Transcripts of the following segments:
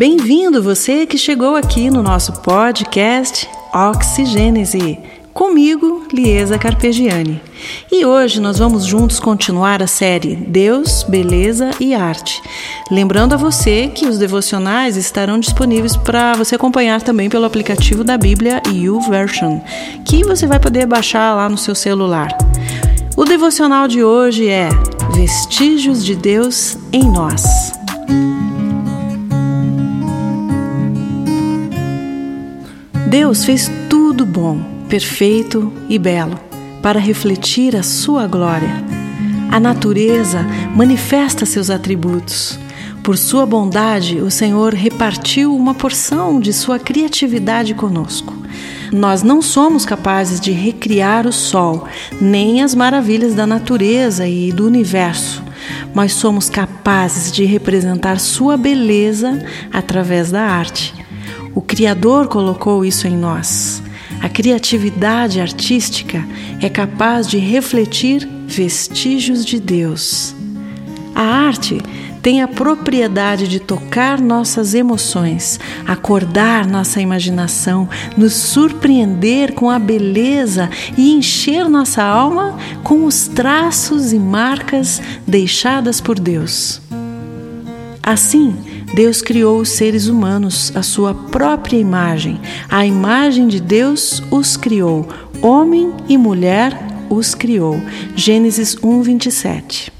Bem-vindo você que chegou aqui no nosso podcast Oxigênese. Comigo, Liesa Carpegiani. E hoje nós vamos juntos continuar a série Deus, Beleza e Arte. Lembrando a você que os devocionais estarão disponíveis para você acompanhar também pelo aplicativo da Bíblia YouVersion, que você vai poder baixar lá no seu celular. O devocional de hoje é Vestígios de Deus em Nós. Deus fez tudo bom perfeito e belo, para refletir a sua glória. A natureza manifesta seus atributos. Por sua bondade, o Senhor repartiu uma porção de sua criatividade conosco. Nós não somos capazes de recriar o sol, nem as maravilhas da natureza e do universo, mas somos capazes de representar sua beleza através da arte. O Criador colocou isso em nós. A criatividade artística é capaz de refletir vestígios de Deus. A arte tem a propriedade de tocar nossas emoções, acordar nossa imaginação, nos surpreender com a beleza e encher nossa alma com os traços e marcas deixadas por Deus. Assim, Deus criou os seres humanos à sua própria imagem. A imagem de Deus os criou. Homem e mulher os criou. Gênesis 1, 27.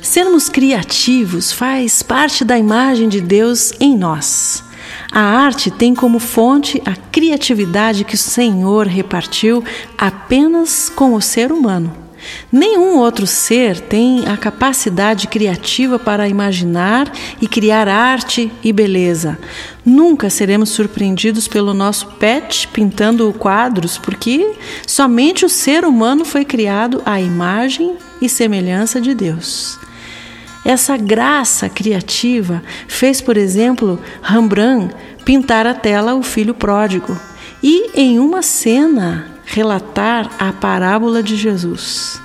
Sermos criativos faz parte da imagem de Deus em nós. A arte tem como fonte a criatividade que o Senhor repartiu apenas com o ser humano. Nenhum outro ser tem a capacidade criativa para imaginar e criar arte e beleza. Nunca seremos surpreendidos pelo nosso pet pintando quadros, porque somente o ser humano foi criado à imagem e semelhança de Deus. Essa graça criativa fez, por exemplo, Rembrandt pintar a tela O Filho Pródigo e, em uma cena, relatar a parábola de Jesus.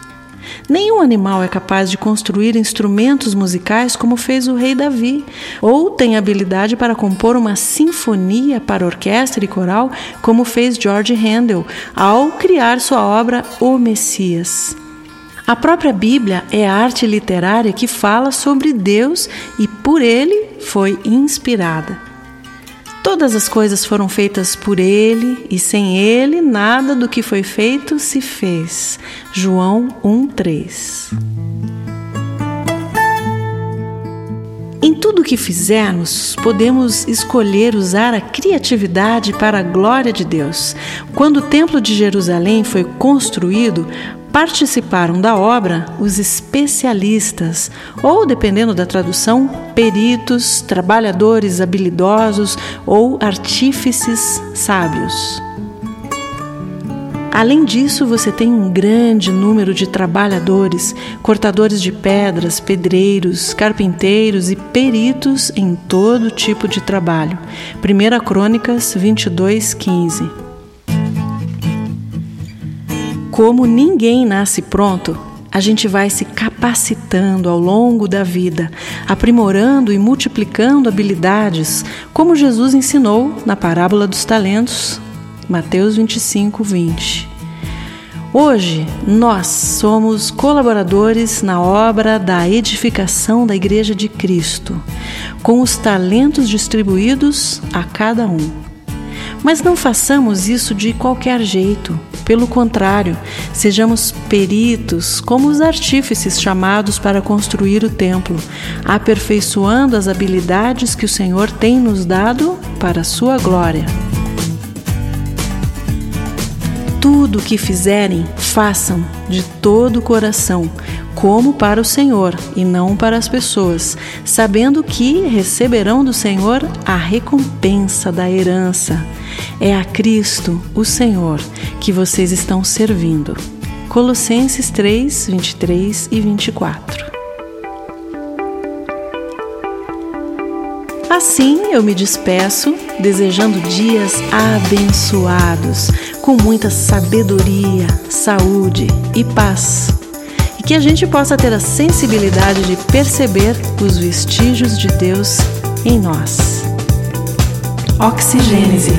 Nenhum animal é capaz de construir instrumentos musicais como fez o rei Davi, ou tem habilidade para compor uma sinfonia para orquestra e coral como fez George Handel ao criar sua obra O Messias. A própria Bíblia é a arte literária que fala sobre Deus e por ele foi inspirada. Todas as coisas foram feitas por ele, e sem ele nada do que foi feito se fez. João 1:3. Em tudo o que fizermos, podemos escolher usar a criatividade para a glória de Deus. Quando o Templo de Jerusalém foi construído, participaram da obra os especialistas, ou, dependendo da tradução, peritos, trabalhadores habilidosos ou artífices sábios. Além disso, você tem um grande número de trabalhadores, cortadores de pedras, pedreiros, carpinteiros e peritos em todo tipo de trabalho. 1 Crônicas 22, 15. Como ninguém nasce pronto, a gente vai se capacitando ao longo da vida, aprimorando e multiplicando habilidades, como Jesus ensinou na parábola dos talentos, Mateus 25, 20. Hoje, nós somos colaboradores na obra da edificação da Igreja de Cristo, com os talentos distribuídos a cada um. Mas não façamos isso de qualquer jeito. Pelo contrário, sejamos peritos, como os artífices chamados para construir o templo, aperfeiçoando as habilidades que o Senhor tem nos dado para a sua glória. Tudo o que fizerem, façam de todo o coração, como para o Senhor e não para as pessoas, sabendo que receberão do Senhor a recompensa da herança. É a Cristo, o Senhor, que vocês estão servindo. Colossenses 3, 23 e 24. Assim eu me despeço, desejando dias abençoados, com muita sabedoria, saúde e paz e que a gente possa ter a sensibilidade de perceber os vestígios de Deus em nós. Oxigênese